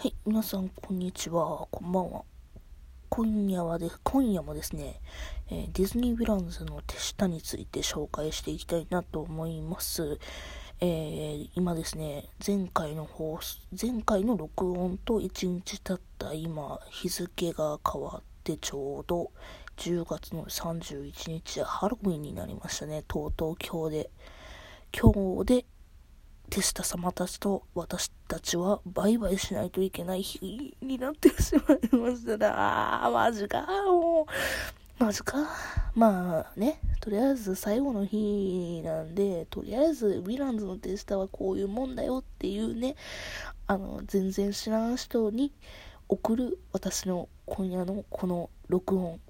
はい、皆さん、こんにちは。こんばんは。今夜はで、今夜もですね、えー、ディズニー・ヴィランズの手下について紹介していきたいなと思います。えー、今ですね、前回の放送、前回の録音と1日経った今、日付が変わってちょうど10月の31日、ハロウィンになりましたね。とうとう今日で。今日で手下様たちと私たちはバイバイしないといけない日になってしまいましたな。あマジか。もう、マジか。まあね、とりあえず最後の日なんで、とりあえずヴィランズの手下はこういうもんだよっていうね、あの、全然知らん人に送る私の今夜のこの録音。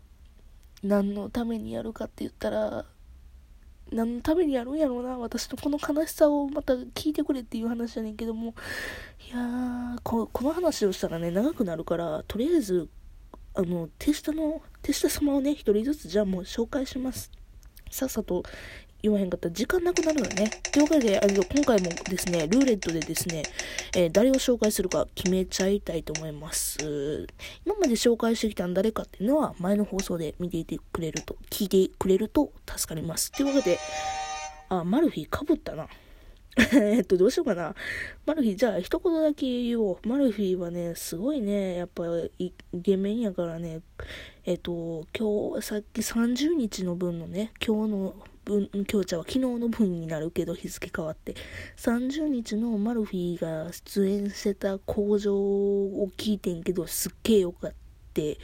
何のためにやるかって言ったら、何のためにやるんやろうな、私のこの悲しさをまた聞いてくれっていう話やねんけども、いやー、ここの話をしたらね、長くなるから、とりあえず、あの、手下の、手下様をね、一人ずつじゃあもう紹介します。さっさと言わへんかったら時間なくなるよね。というわけで、あの今回もですね、ルーレットでですね、えー、誰を紹介するか決めちゃいたいと思います。今まで紹介してきた誰かっていうのは、前の放送で見ていてくれると、聞いてくれると助かります。というわけで、あ、マルフィかぶったな。えっと、どうしようかな。マルフィ、じゃあ一言だけ言おう。マルフィはね、すごいね、やっぱ、イケメンやからね、えっと、今日、さっき30日の分のね、今日の分、今日ちゃは昨日の分になるけど日付変わって、30日のマルフィーが出演してた工場を聞いてんけど、すっげえよかって、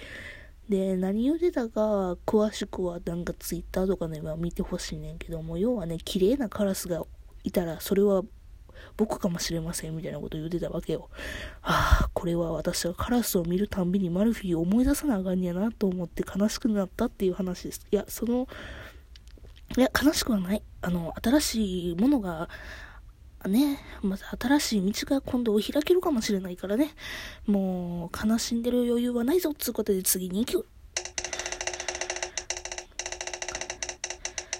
で、何言うてたか、詳しくはなんかツイッターとかでは見てほしいねんけども、要はね、綺麗なカラスがいたら、それは僕かもしれませんみたいなこと言うてたわけよ。ああ、これは私はカラスを見るたんびにマルフィーを思い出さなあかんやなと思って悲しくなったっていう話です。いや、その、いや、悲しくはない。あの、新しいものが、ね、また新しい道が今度開けるかもしれないからね。もう、悲しんでる余裕はないぞ、つうことで次に行く。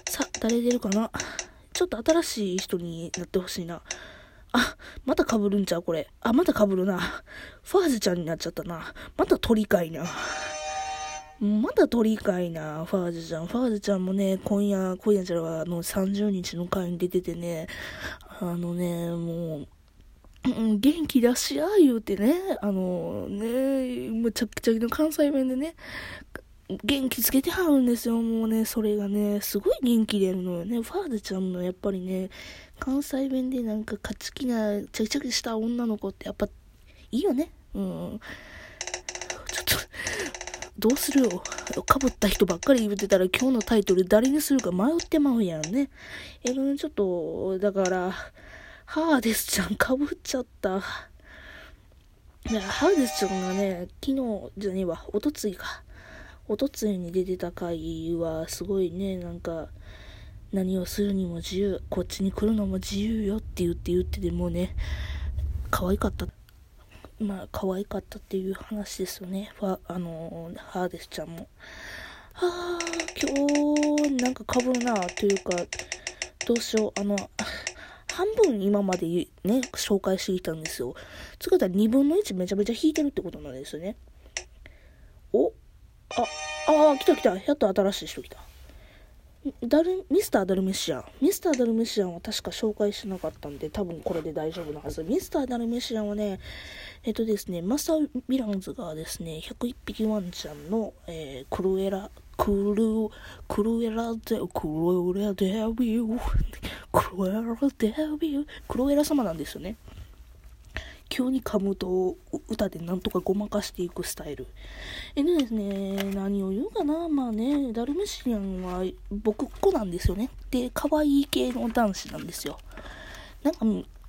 さ、誰出るかな？ちょっと新しい人になってほしいな。あ、また被るんちゃうこれ。あ、また被るな。ファーズちゃんになっちゃったな。また鳥かいな。まだ鳥かいな、ファーズちゃん。ファーズちゃんもね、今夜、今夜じゃあの30日の回に出ててね、あのね、もう、元気出しや言うてね、あのね、むちゃくちゃの関西弁でね、元気つけてはるんですよ、もうね、それがね、すごい元気出るのよね。ファーズちゃんのやっぱりね、関西弁でなんか勝ち気な、チャキチャキした女の子ってやっぱ、いいよね。うん。どうするよ。かぶった人ばっかり言ってたら今日のタイトル誰にするか迷ってまうやんね。えー、ちょっと、だから、ハーデスちゃんかぶっちゃった。いや、ハーデスちゃんがね、昨日じゃねえわ、おとついか。おとついに出てた回は、すごいね、なんか、何をするにも自由、こっちに来るのも自由よって言って言ってでもね、可愛かった。まあ、可愛かったっていう話ですよね。ファ、あのー、ハーデスちゃんも。はあ、今日、なんか被るな、というか、どうしよう、あの、半分今までね、紹介してきたんですよ。つうことは2分の1めちゃめちゃ引いてるってことなんですよね。おあ、ああ、来た来た。やっと新しい人来た。ダルミスター・ダルメシアン。ミスター・ダルメシアンは確か紹介してなかったんで、多分これで大丈夫なはず。ミスター・ダルメシアンはね、えっとですね、マスター・ヴィランズがですね、101匹ワンちゃんの、えー、クルエラ、クル、クルエラデ、クルエラデビュー、クルエラデビュー、クルエラ様なんですよね。急に噛むと歌でなんとかごまかしていくスタイル。えでですね、何を言うかなまあね、ダルメシアンは僕っ子なんですよね。で、可愛い系の男子なんですよ。なんか、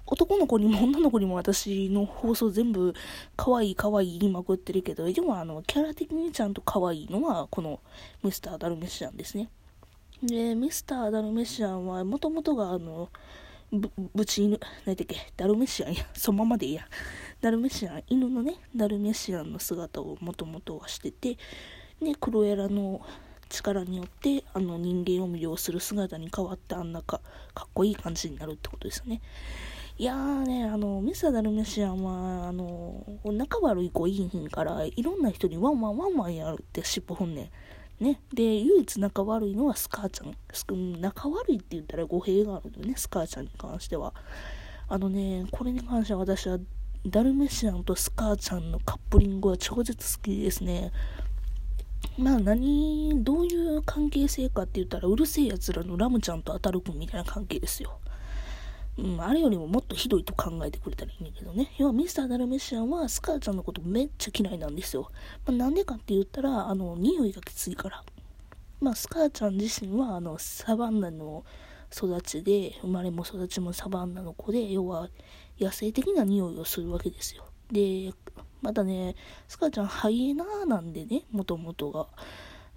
男の子にも女の子にも私の放送全部可愛い可愛い言いまくってるけど、でもあの、キャラ的にちゃんと可愛いのはこのミスター・ダルメシアンですね。で、ミスター・ダルメシアンはもともとがあの、ぶ、ぶち犬、何だっけ、ダルメシアンや、そのままでいいや。ダルメシアン、犬のね、ダルメシアンの姿をもともとはしてて、で、クルエラの力によって、あの人間を魅了する姿に変わって、あんなか、かっこいい感じになるってことですね。いやーね、あの、ミスターダルメシアンは、あの、仲悪い子いいひんから、いろんな人にワンワンワンワンやるって尻尾振んねん。ね。で、唯一仲悪いのはスカーちゃん。仲悪いって言ったら語弊があるのね、スカーちゃんに関しては。あのね、これに関しては私は、ダルメシアンとスカーちゃんのカップリングは超絶好きですね。まあ何、どういう関係性かって言ったら、うるせえ奴らのラムちゃんと当たるくんみたいな関係ですよ。うん、あれよりももっとひどいと考えてくれたらいいんだけどね。要はミスター・ダルメシアンはスカーちゃんのことめっちゃ嫌いなんですよ。まあ、なんでかって言ったら、あの、匂いがきついから。まあ、スカーちゃん自身は、あの、サバンナの育ちで、生まれも育ちもサバンナの子で、要は野生的な匂いをするわけですよ。で、またね、スカーちゃんハイエナーなんでね、もともとが。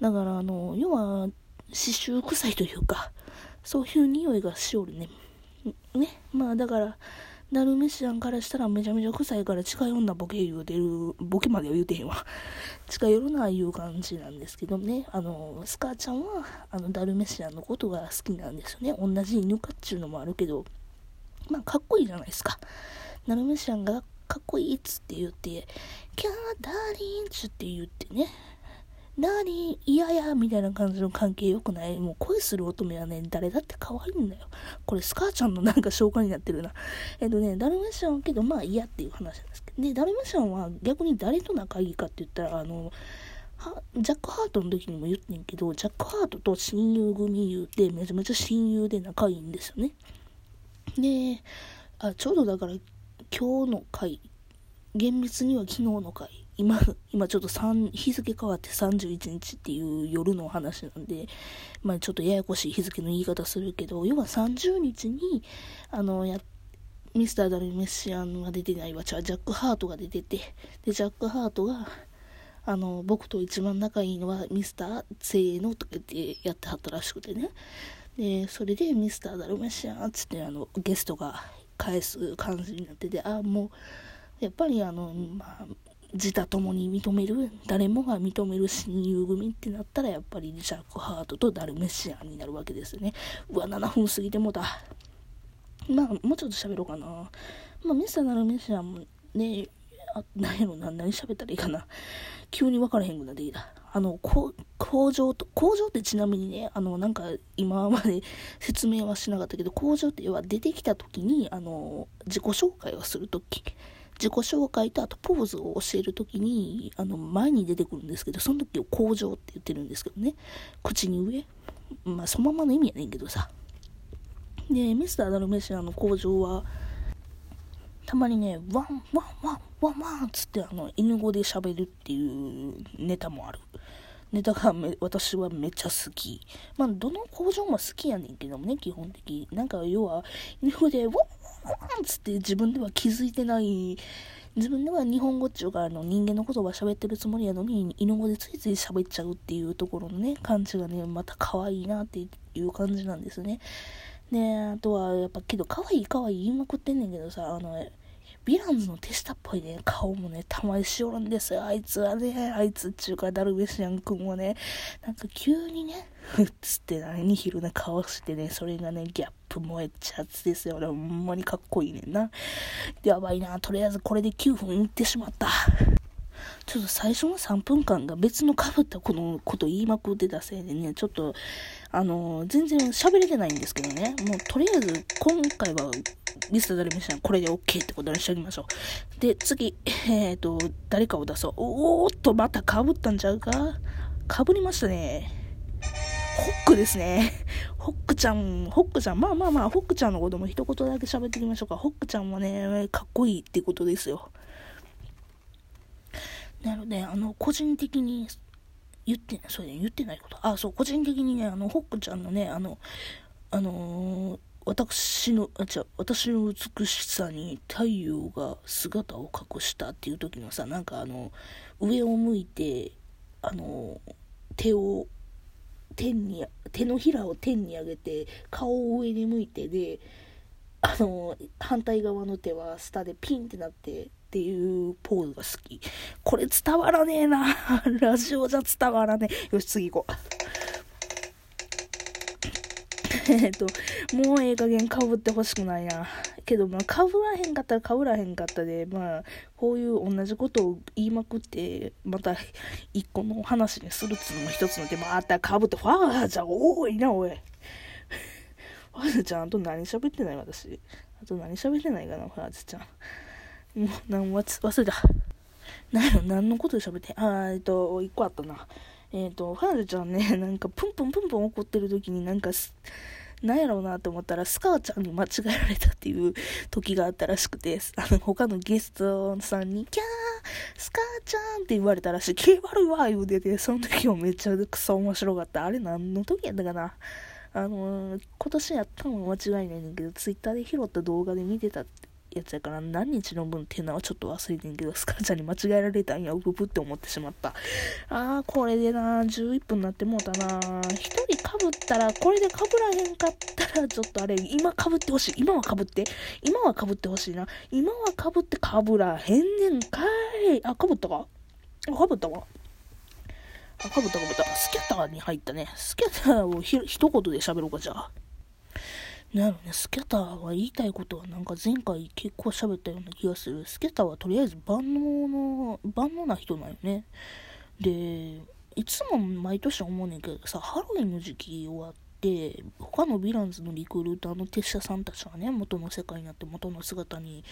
だから、あの、要は、刺繍臭いというか、そういう匂いがしおるね。ね、まあだから、ダルメシアンからしたらめちゃめちゃ臭いから近寄んなボケ言うてる、ボケまでは言うてへんわ。近寄るないう感じなんですけどね、あの、スカーちゃんは、あの、ダルメシアンのことが好きなんですよね。同じ犬かっちゅうのもあるけど、まあかっこいいじゃないですか。ダルメシアンがかっこいいっつって言って、キャーダーリンチって言ってね、何？嫌やみたいな感じの関係良くない？もう恋する乙女はね、誰だって可愛いんだよ。これスカーちゃんのなんか紹介になってるな。えっとね、ダルメシャンけどまあ嫌っていう話なんですけど。で、ダルメシャンは逆に誰と仲いいかって言ったら、あの、はジャック・ハートの時にも言ってんけど、ジャック・ハートと親友組言うて、めちゃめちゃ親友で仲いいんですよね。で、あちょうどだから今日の回、厳密には昨日の回、今、今ちょっと3日付変わって31日っていう夜の話なんで、まあちょっとややこしい日付の言い方するけど、要は30日に、あの、や、ミスター・ダルメシアンが出てないわ、ジャック・ハートが出てて、で、ジャック・ハートが、あの、僕と一番仲いいのはミスター・せーのとか言ってやってはったらしくてね。で、それでミスター・ダルメシアンっつってあの、ゲストが返す感じになってて、あ、もう、やっぱりあの、まあ、自他ともに認める、誰もが認める親友組ってなったら、やっぱりジャック・ハートとダルメシアンになるわけですよね。うわ、7分過ぎてもた。まあ、もうちょっと喋ろうかな。まあ、ミスター・ダルメシアンもね、あ、何やろな、何喋ったらいいかな。急に分からへんくなってきた。あの、工場と、工場ってちなみにね、あの、なんか今まで 説明はしなかったけど、工場って要は出てきた時に、あの、自己紹介をするとき、自己紹介とあとポーズを教えるときに、あの、前に出てくるんですけど、その時を工場って言ってるんですけどね。口に上。まあ、そのままの意味やねんけどさ。で、ミスターダルメシアンの口上は、たまにね、ワン、ワン、ワン、ワン、ワンっつって、あの、犬語で喋るっていうネタもある。ネタがめ私はめっちゃ好き。まあ、どの口上も好きやねんけどもね、基本的。なんか、要は、犬語で、ワン、つって自分では気づいてない、自分では日本語っちゅうか、あの、人間の言葉喋ってるつもりやのに、犬語でついつい喋っちゃうっていうところのね、感じがね、また可愛いなっていう感じなんですね。で、あとは、やっぱけど、可愛い可愛い言いまくってんねんけどさ、あの、ヴィランズの手下っぽいね、顔もね、たまにしおるんですよ。あいつはね、あいつっちゅうか、ダルベシアン君はね、なんか急にね、っつって何昼な顔してね、それがね、ギャップ燃えちゃつですよね。ほんまにかっこいいねんな。やばいな、とりあえずこれで9分いってしまった。ちょっと最初の3分間が別のかぶったこのこと言いまくってたせいでね、ちょっと、あのー、全然喋れてないんですけどね、もうとりあえず今回はリスト誰もしないこれで OK ってことにしておきましょう。で、次、えっ、ー、と、誰かを出そう。おーっと、またかぶったんちゃうか？かぶりましたね。ホックですね。ホックちゃん、ホックちゃん、まあまあまあ、ホックちゃんのことも一言だけ喋っていきましょうか。ホックちゃんはね、かっこいいってことですよ。なので、あの、個人的に言って、それ言ってないこと。あ、そう、個人的にね、あの、ホックちゃんのね、あの、あのー、私の、あ、違う、私の美しさに太陽が姿を隠したっていう時のさ、なんかあの、上を向いて、あの、手を、天に、手のひらを天に上げて、顔を上に向いてで、あの、反対側の手は下でピンってなって、っていうポーズが好き。これ伝わらねえな。ラジオじゃ伝わらねえ。よし、次行こう。えっと、もうええ加減被ってほしくないな。けど、まあ、被らへんかったら被らへんかったで、まあ、こういう同じことを言いまくって、また一個の話にするっつうのも一つの手、また被って、ファーちゃん多いな、おい。ファーちゃん、あと何喋ってない私。あと何喋ってないかな、ファーちゃん。もう、何忘れた。何の、何のことで喋って、あえっと、一個あったな。えっ、ー、と、ファールちゃんね、なんかプンプンプンプン怒ってる時になんか、なんやろうなと思ったら、スカーちゃんに間違えられたっていう時があったらしくて、あの、他のゲストさんに、キャースカーちゃんって言われたらしい、気悪いわ言うてて、その時もめっちゃくそ面白かった。あれ何の時やったかな？あのー、今年やったの間違いないんだけど、ツイッターで拾った動画で見てたってやつやから何日の分っていうのはちょっと忘れてんけど、スカちゃんに間違えられたんや、うぷぷって思ってしまった。あー、これでな、11分になってもうたな。一人かぶったら、これでかぶらへんかったら、ちょっとあれ、今かぶってほしい。今はかぶって。今はかぶってほしいな。今はかぶってかぶらへんねんかい。あ、かぶったか？あ、かぶったわ。あ、かぶったかぶった。スキャターに入ったね。スキャターをひ一言で喋ろうか、じゃあ。なんやろね、スキャターが言いたいことはなんか前回結構喋ったような気がする。スキャターはとりあえず万能の、万能な人なんよね。で、いつも毎年思うねんけどさ、ハロウィンの時期終わって、他のヴィランズのリクルーターの鉄車さんたちがね、元の世界になって元の姿に、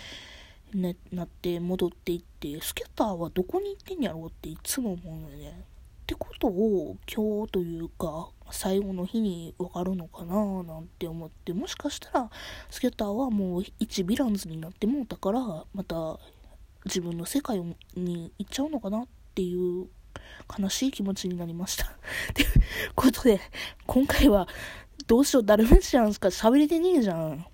ね、なって戻っていって、スキャターはどこに行ってんやろうっていつも思うのよね。ってことを今日というか最後の日に分かるのかななんて思ってもしかしたらスケッターはもう一ヴィランズになってもうたからまた自分の世界に行っちゃうのかなっていう悲しい気持ちになりました。ということで今回はどうしようダルメシアンしか喋れてねえじゃん。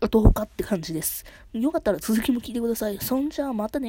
あと他って感じです。よかったら続きも聞いてください。そんじゃあまたね。